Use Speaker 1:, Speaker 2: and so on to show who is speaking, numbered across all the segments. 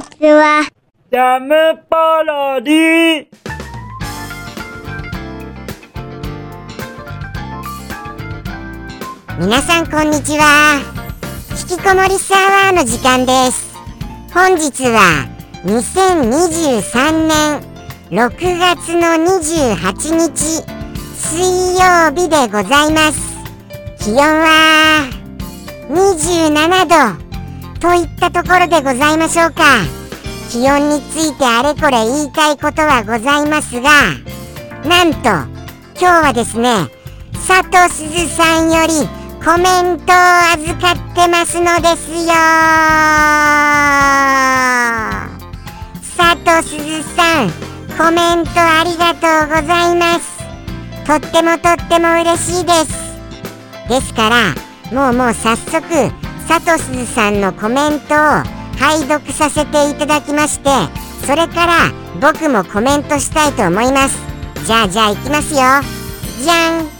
Speaker 1: ちは。
Speaker 2: ジャムパロディ
Speaker 3: 皆さんこんにちは。引きこもりサワーの時間です。本日は2023年6月の28日水曜日でございます。気温は27度といったところでございましょうか。気温についてあれこれ言いたいことはございますがなんと今日はですね佐藤すずさんよりコメントを預かってますのですよ。佐藤すずさんコメントありがとうございます。とってもとっても嬉しいです。ですからもうもう早速佐藤すずさんのコメントを拝読させていただきましてそれから僕もコメントしたいと思います。じゃあじゃあいきますよ。じゃん。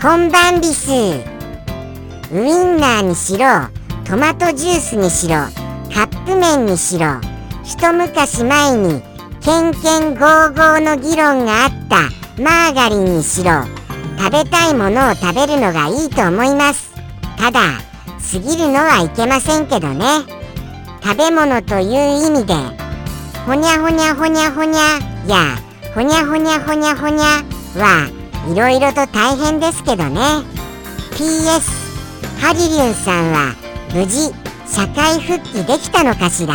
Speaker 3: こんばんビスウインナーにしろトマトジュースにしろカップ麺にしろ一昔前にケンケンゴーゴーの議論があったマーガリンにしろ食べたいものを食べるのがいいと思います。ただ過ぎるのはいけませんけどね。食べ物という意味でほにゃほにゃほにゃほにゃやほにゃほにゃほにゃほにゃはいろいろと大変ですけどね。PS ハリリュンさんは無事社会復帰できたのかしら。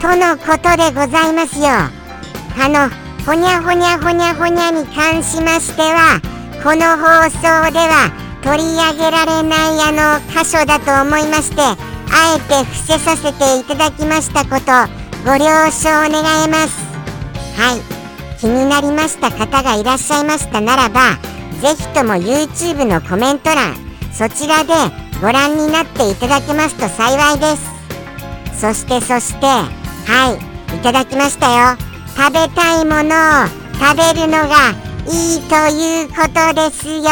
Speaker 3: とのことでございますよ。あのほにゃほにゃほにゃほにゃに関しましてはこの放送では取り上げられないあの箇所だと思いましてあえて伏せさせていただきましたことご了承願います。はい。気になりました方がいらっしゃいましたならばぜひとも YouTube のコメント欄そちらでご覧になっていただけますと幸いです。そしてそしてはい。いただきましたよ。食べたいものを食べるのがいいということですよ。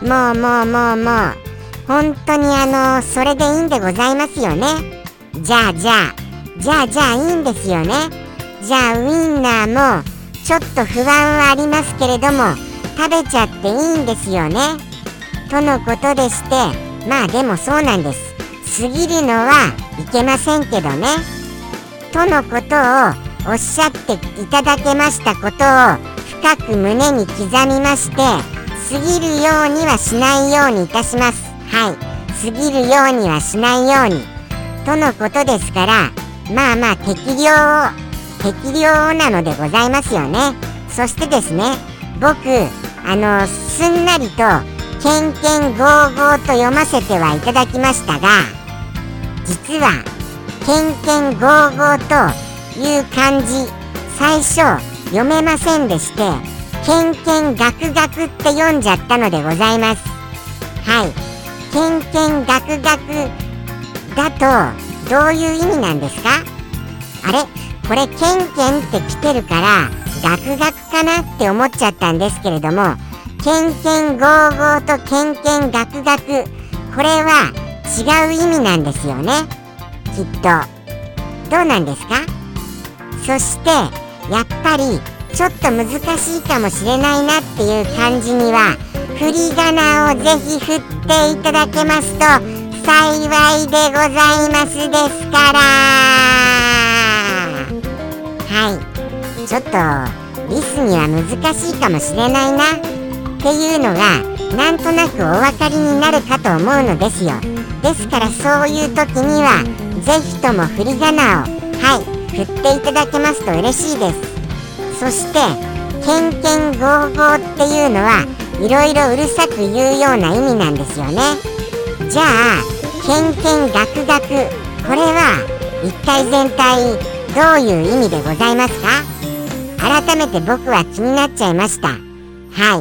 Speaker 3: もうもうもうもう。本当にあのそれでいいんでございますよね。じゃあじゃあ。じゃあじゃあいいんですよね。じゃあウインナーもちょっと不安はありますけれども食べちゃっていいんですよね。とのことでしてまあでもそうなんです。過ぎるのはいけませんけどね。とのことをおっしゃっていただけましたことを深く胸に刻みまして過ぎるようにはしないようにいたします。はい。過ぎるようにはしないように。とのことですからまあまあ適量を適量なのでございますよね。そしてですね僕あのすんなりと「けんけんゴーゴー」と読ませてはいただきましたが実は「けんけんゴーゴー」という漢字最初読めませんでして「けんけんがくがく」って読んじゃったのでございます。はい「けんけんがくがく」だとどういう意味なんですか？あれ？これ「けんけん」って来てるから「がくがく」かなって思っちゃったんですけれども「けんけんゴーゴー」と「けんけんがくがく」これは違う意味なんですよね。きっと。どうなんですか？そしてやっぱりちょっと難しいかもしれないなっていう感じには振り仮名をぜひ振っていただけますと幸いでございますですから。はい。ちょっとリスには難しいかもしれないなっていうのがなんとなくお分かりになるかと思うのですよ。ですからそういう時には是非とも振り仮名をはい振っていただけますと嬉しいです。そして「けんけんゴーゴー」っていうのはいろいろうるさく言うような意味なんですよね。じゃあ「けんけんがくがく」これは一体全体どういう意味でございますか？改めて僕は気になっちゃいました。は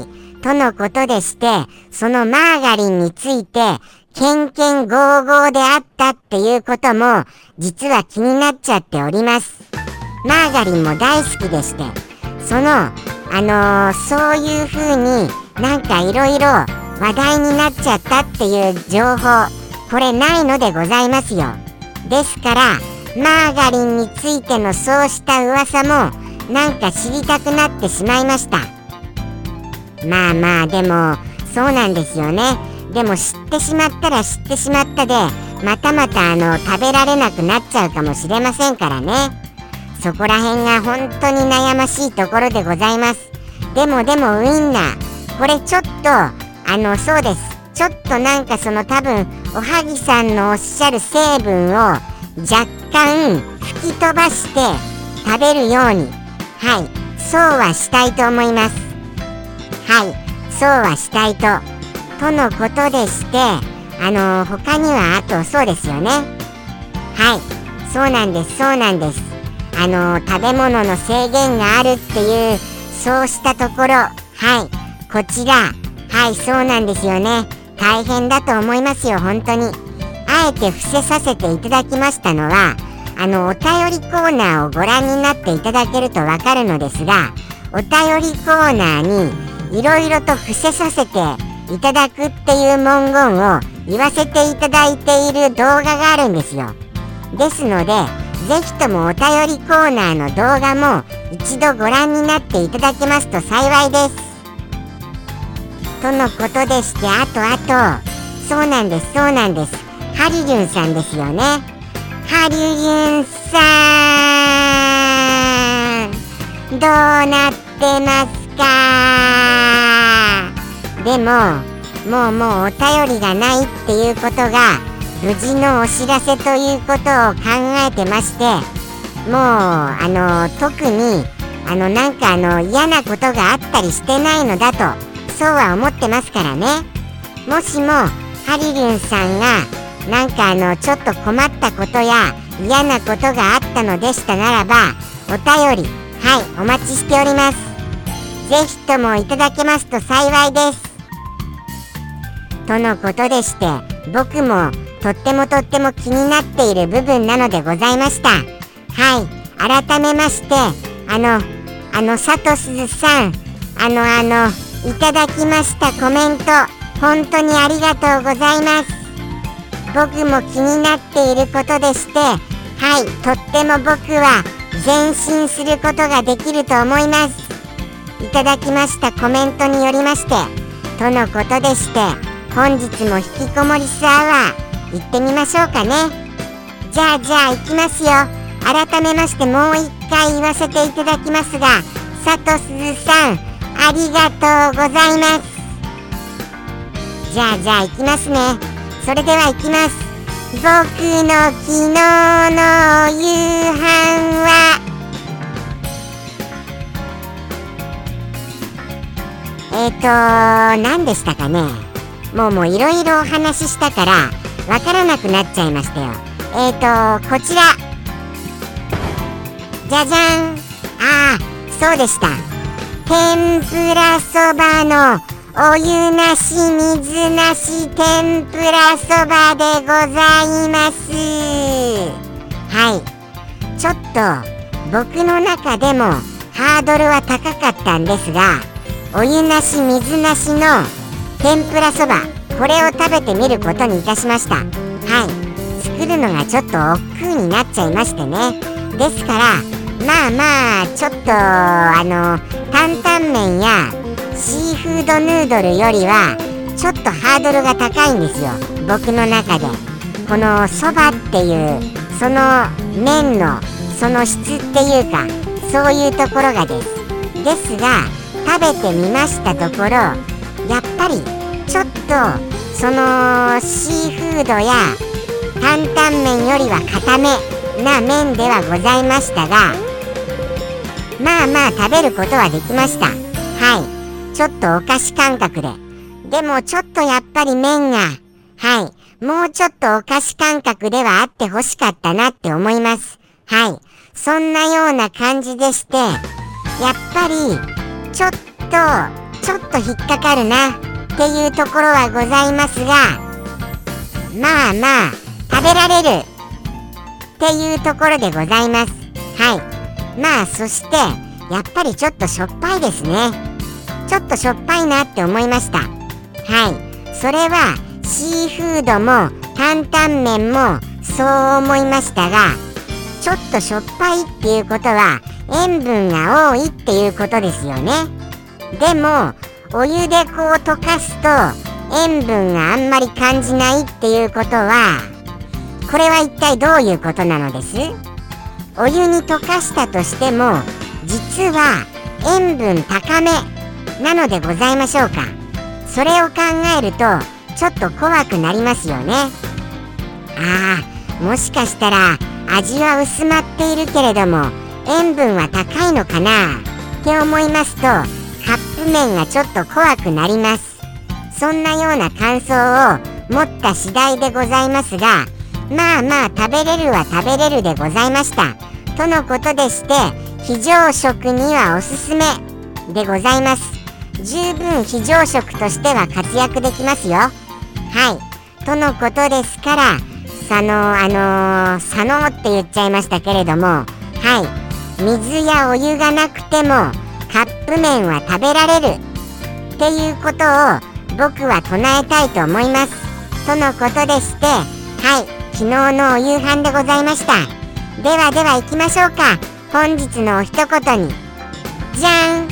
Speaker 3: い。とのことでしてそのマーガリンについてけんけんゴーゴーであったっていうことも実は気になっちゃっております。マーガリンも大好きでしてそのあのー、そういう風になんかいろいろ話題になっちゃったっていう情報これないのでございますよ。ですからマーガリンについてのそうした噂もなんか知りたくなってしまいました。まあまあでもそうなんですよね。でも知ってしまったら知ってしまったでまたまたあの食べられなくなっちゃうかもしれませんからね。そこら辺が本当に悩ましいところでございます。でもでもウインナー。これちょっとあのそうです。ちょっとなんかその多分おはぎさんのおっしゃる成分を若干吹き飛ばして食べるように。はい。そうはしたいと思います。はい。そうはしたいと。とのことでしてあの他にはあとそうですよね。はい。そうなんですそうなんです。あの食べ物の制限があるっていうそうしたところはい。こちらはいそうなんですよね。大変だと思いますよ本当に。あえて伏せさせていただきましたのはあのお便りコーナーをご覧になっていただけるとわかるのですがお便りコーナーにいろいろと伏せさせていただくっていう文言を言わせていただいている動画があるんですよ。ですのでぜひともお便りコーナーの動画も一度ご覧になっていただけますと幸いです。とのことでしてあとあとそうなんですそうなんです。ハリリュンさんですよね。ハリリュンさんどうなってますかでももうもうお便りがないっていうことが無事のお知らせということを考えてましてもうあの特にあのなんかあの嫌なことがあったりしてないのだとそうは思ってますからね。もしもハリリュンさんがなんかあのちょっと困ったことや嫌なことがあったのでしたならばお便りはいお待ちしております。ぜひともいただけますと幸いです。とのことでして僕もとってもとっても気になっている部分なのでございました。はい。改めましてあのあのサトスズさんあのあのいただきましたコメント本当にありがとうございます。僕も気になっていることでしてはい。とっても僕は前進することができると思います。いただきましたコメントによりましてとのことでして本日も引きこもりスアワー行ってみましょうかね。じゃあじゃあ行きますよ。改めましてもう一回言わせていただきますが佐藤鈴さんありがとうございます。じゃあじゃあ行きますね。それでは行きます。僕の昨日の夕飯はえっ、ー、と何でしたかね。もうもういろいろお話ししたからわからなくなっちゃいましたよ。えっ、ー、とこちら。じゃじゃん。ああそうでした。天ぷらそばのお湯なし水なし天ぷらそばでございます。はい。ちょっと僕の中でもハードルは高かったんですがお湯なし水なしの天ぷらそばこれを食べてみることにいたしました。はい。作るのがちょっと億劫になっちゃいましてね。ですからまあまあちょっとあの担々麺やシーフードヌードルよりはちょっとハードルが高いんですよ。僕の中で。このそばっていうその麺のその質っていうかそういうところがです。ですが食べてみましたところやっぱりちょっとそのシーフードや担々麺よりは固めな麺ではございましたがまあまあ食べることはできました。はい。ちょっとお菓子感覚で。でもちょっとやっぱり麺がはい。もうちょっとお菓子感覚ではあってほしかったなって思います。はい。そんなような感じでしてやっぱりちょっとちょっと引っかかるな。っていうところはございますが。まあまあ食べられる。っていうところでございます。はい。まあそしてやっぱりちょっとしょっぱいですね。ちょっとしょっぱいなって思いました。はい。それはシーフードも担々麺もそう思いましたがちょっとしょっぱいっていうことは塩分が多いっていうことですよね。でもお湯でこう溶かすと塩分があんまり感じないっていうことはこれは一体どういうことなのです？お湯に溶かしたとしても実は塩分高めなのでございましょうか。それを考えるとちょっと怖くなりますよね。ああもしかしたら味は薄まっているけれども塩分は高いのかな？って思いますとカップ麺がちょっと怖くなります。そんなような感想を持った次第でございますがまあまあ食べれるは食べれるでございました。とのことでして非常食にはおすすめでございます。十分非常食としては活躍できますよ。はい。とのことですから佐野あのー、佐野って言っちゃいましたけれどもはい。水やお湯がなくてもカップ麺は食べられる。っていうことを僕は唱えたいと思います。とのことでしてはい昨日のお夕飯でございました。ではでは行きましょうか。本日のお一言に。じゃん。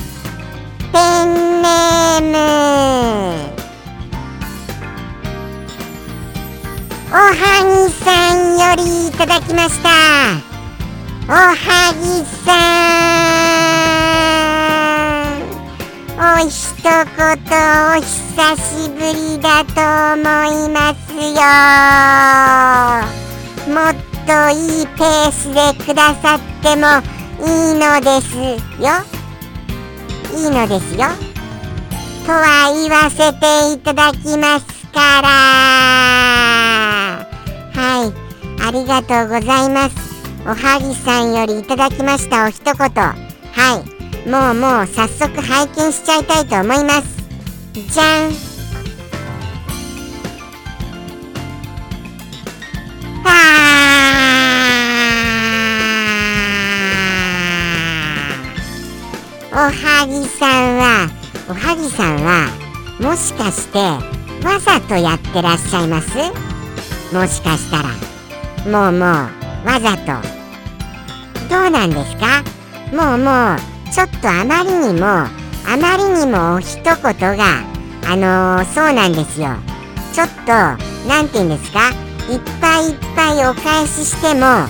Speaker 3: ペンネーム。おはぎさんよりいただきました。おはぎさん。お一言お久しぶりだと思いますよ。もっといいペースでくださってもいいのですよ。いいのですよ。とは言わせていただきますから。はい。ありがとうございます。おはぎさんよりいただきましたお一言。はい。もうもう早速拝見しちゃいたいと思います。じゃん。おはぎさん。はおはぎさんはもしかしてわざとやってらっしゃいます？もしかしたら。もうもうわざと。どうなんですか？もうもうちょっとあまりにもあまりにも一言があのー、そうなんですよ。ちょっと何て言うんですか？いっぱいいっぱいお返ししてもあ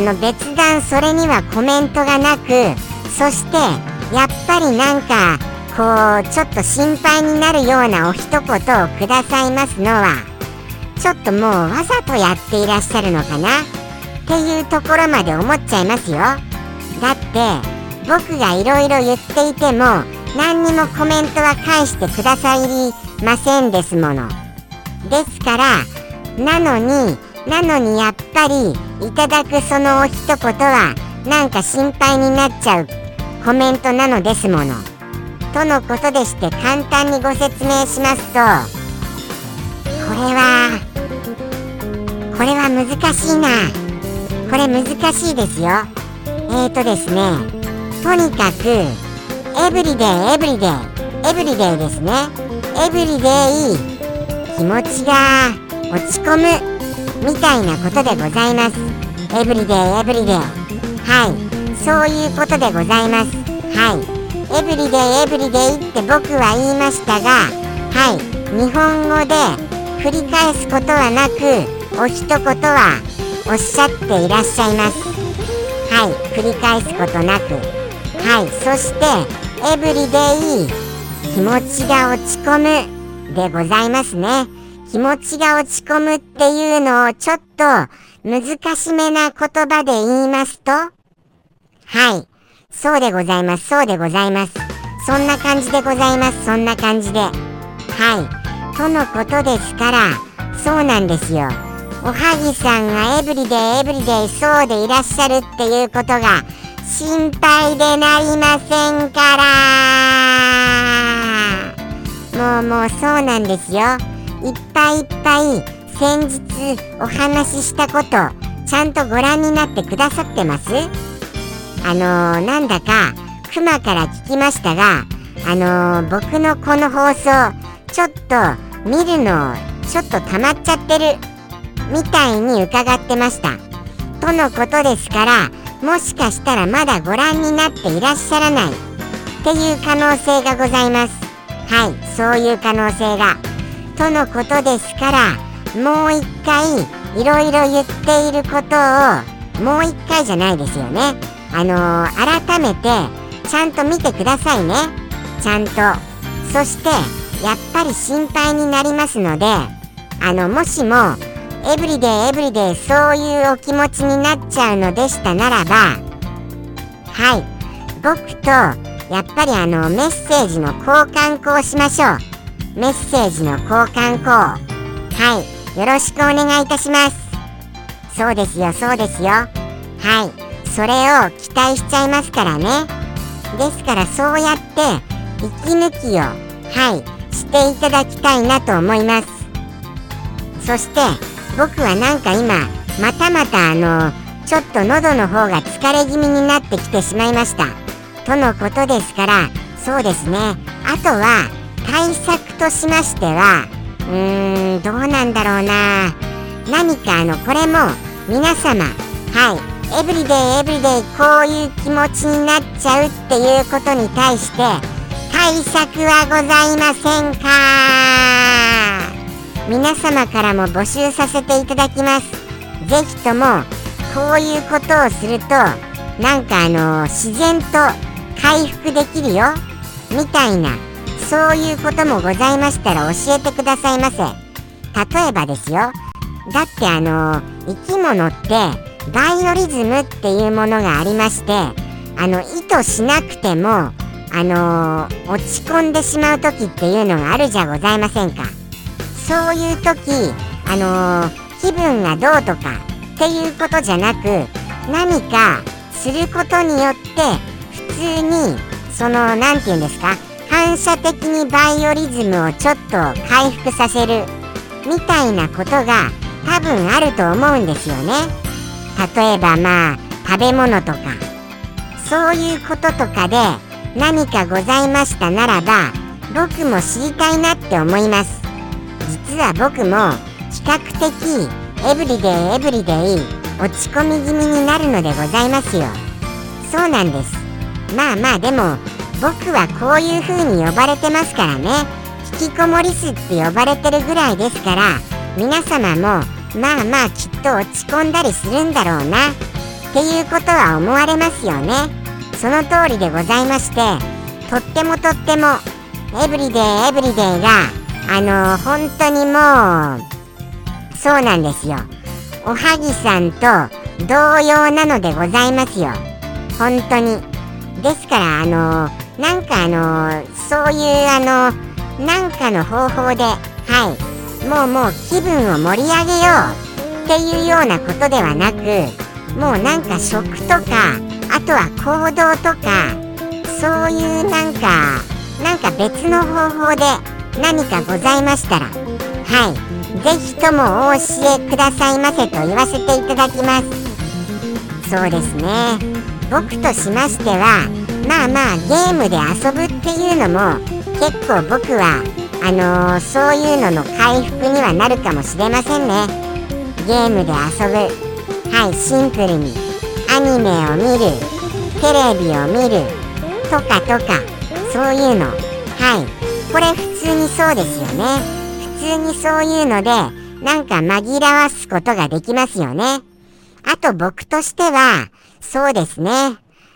Speaker 3: の別段それにはコメントがなくそしてやっぱりなんかこうちょっと心配になるようなお一言をくださいますのはちょっともうわざとやっていらっしゃるのかな？っていうところまで思っちゃいますよ。だって僕がいろいろ言っていても何にもコメントは返してくださいませんですもの。ですからなのになのにやっぱりいただくそのお一言はなんか心配になっちゃうコメントなのですもの。とのことでして簡単にご説明しますとこれはこれは難しいな。これ難しいですよ。えーとですね。とにかくエブリデイエブリデイエブリデイですね。エブリデイ気持ちが落ち込むみたいなことでございます。エブリデイエブリデイ。はい。そういうことでございます。はい。エブリデイエブリデイって僕は言いましたがはい。日本語で繰り返すことはなくお一言はおっしゃっていらっしゃいます。はい。繰り返すことなく。はいそしてエブリデイ気持ちが落ち込むでございますね。気持ちが落ち込むっていうのをちょっと難しめな言葉で言いますとはいそうでございますそうでございます。そんな感じでございますそんな感じで。はいとのことですからそうなんですよ。おはぎさんがエブリデイエブリデイそうでいらっしゃるっていうことが心配でなりませんから。もうもうそうなんですよ。いっぱいいっぱい先日お話ししたことちゃんとご覧になってくださってます？あのー、なんだかクマから聞きましたがあのー、僕のこの放送ちょっと見るのちょっと溜まっちゃってるみたいに伺ってました。とのことですからもしかしたらまだご覧になっていらっしゃらないっていう可能性がございます。はい。そういう可能性が。とのことですからもう一回いろいろ言っていることをもう一回じゃないですよね。あのー、改めてちゃんと見てくださいね。ちゃんと。そしてやっぱり心配になりますのであのもしもエブリデイエブリデイそういうお気持ちになっちゃうのでしたならばはい。僕とやっぱりあのメッセージの交換校しましょう。メッセージの交換校はい。よろしくお願いいたします。そうですよそうですよ。はい。それを期待しちゃいますからね。ですからそうやって息抜きをはい。していただきたいなと思います。そして僕はなんか今またまたあのちょっと喉の方が疲れ気味になってきてしまいました。とのことですからそうですね。あとは対策としましてはうーんどうなんだろうな。何かあのこれも皆様はいエブリデイエブリデイこういう気持ちになっちゃうっていうことに対して対策はございませんか？皆様からも募集させていただきます。ぜひともこういうことをするとなんかあの自然と回復できるよ。みたいなそういうこともございましたら教えてくださいませ。例えばですよ。だってあの生き物ってバイオリズムっていうものがありましてあの意図しなくてもあの落ち込んでしまう時っていうのがあるじゃございませんか。そういう時あの気分がどうとかっていうことじゃなく何かすることによって普通にその何て言うんですか反射的にバイオリズムをちょっと回復させるみたいなことが多分あると思うんですよね。例えばまあ食べ物とかそういうこととかで何かございましたならば僕も知りたいなって思います。実は僕も比較的エブリデイエブリデイ落ち込み気味になるのでございますよ。そうなんです。まあまあでも僕はこういう風に呼ばれてますからね。引きこもりすって呼ばれてるぐらいですから皆様もまあまあきっと落ち込んだりするんだろうな。っていうことは思われますよね。その通りでございましてとってもとってもエブリデイエブリデイがあの本当にもうそうなんですよ。おはぎさんと同様なのでございますよ。本当に。ですからあのなんかあのそういうあのなんかの方法ではい。もうもう気分を盛り上げようっていうようなことではなくもうなんか食とかあとは行動とかそういうなんかなんか別の方法で何かございましたらはい是非ともお教えくださいませと言わせていただきます。そうですね。僕としましてはまあまあゲームで遊ぶっていうのも結構僕はあのー、そういうのの回復にはなるかもしれませんね。ゲームで遊ぶはいシンプルにアニメを見るテレビを見るとかとかそういうのはいこれ普通にそうですよね。普通にそういうのでなんか紛らわすことができますよね。あと僕としてはそうですね。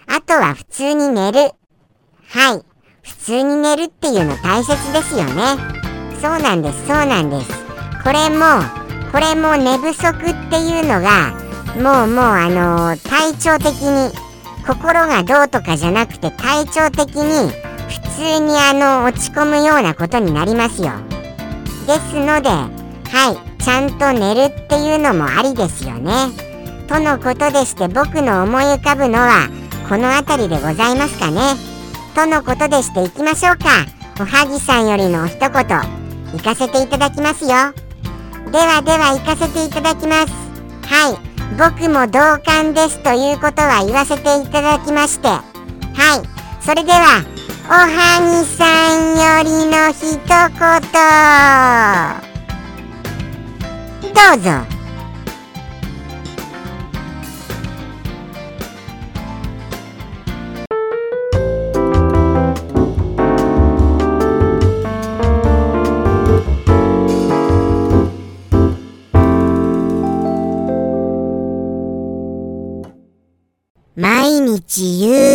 Speaker 3: あとは普通に寝る。はい。普通に寝るっていうの大切ですよね。そうなんですそうなんです。これもこれも寝不足っていうのがもうもうあのー、体調的に心がどうとかじゃなくて体調的に通にあの落ち込むようなことになりますよ。ですのではいちゃんと寝るっていうのもありですよね。とのことでして僕の思い浮かぶのはこの辺りでございますかね。とのことでしていきましょうか。おはぎさんよりの一言行かせていただきますよ。ではでは行かせていただきます。はい僕も同感ですということは言わせていただきまして。はいそれではおはぎさんよりの一言。どうぞ。毎日う。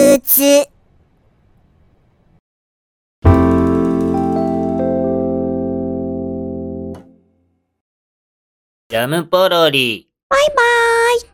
Speaker 4: ジャムポロリ。
Speaker 3: バイバーイ。